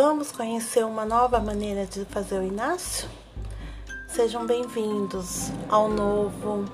Vamos conhecer uma nova maneira de fazer o Inácio? Sejam bem-vindos ao novo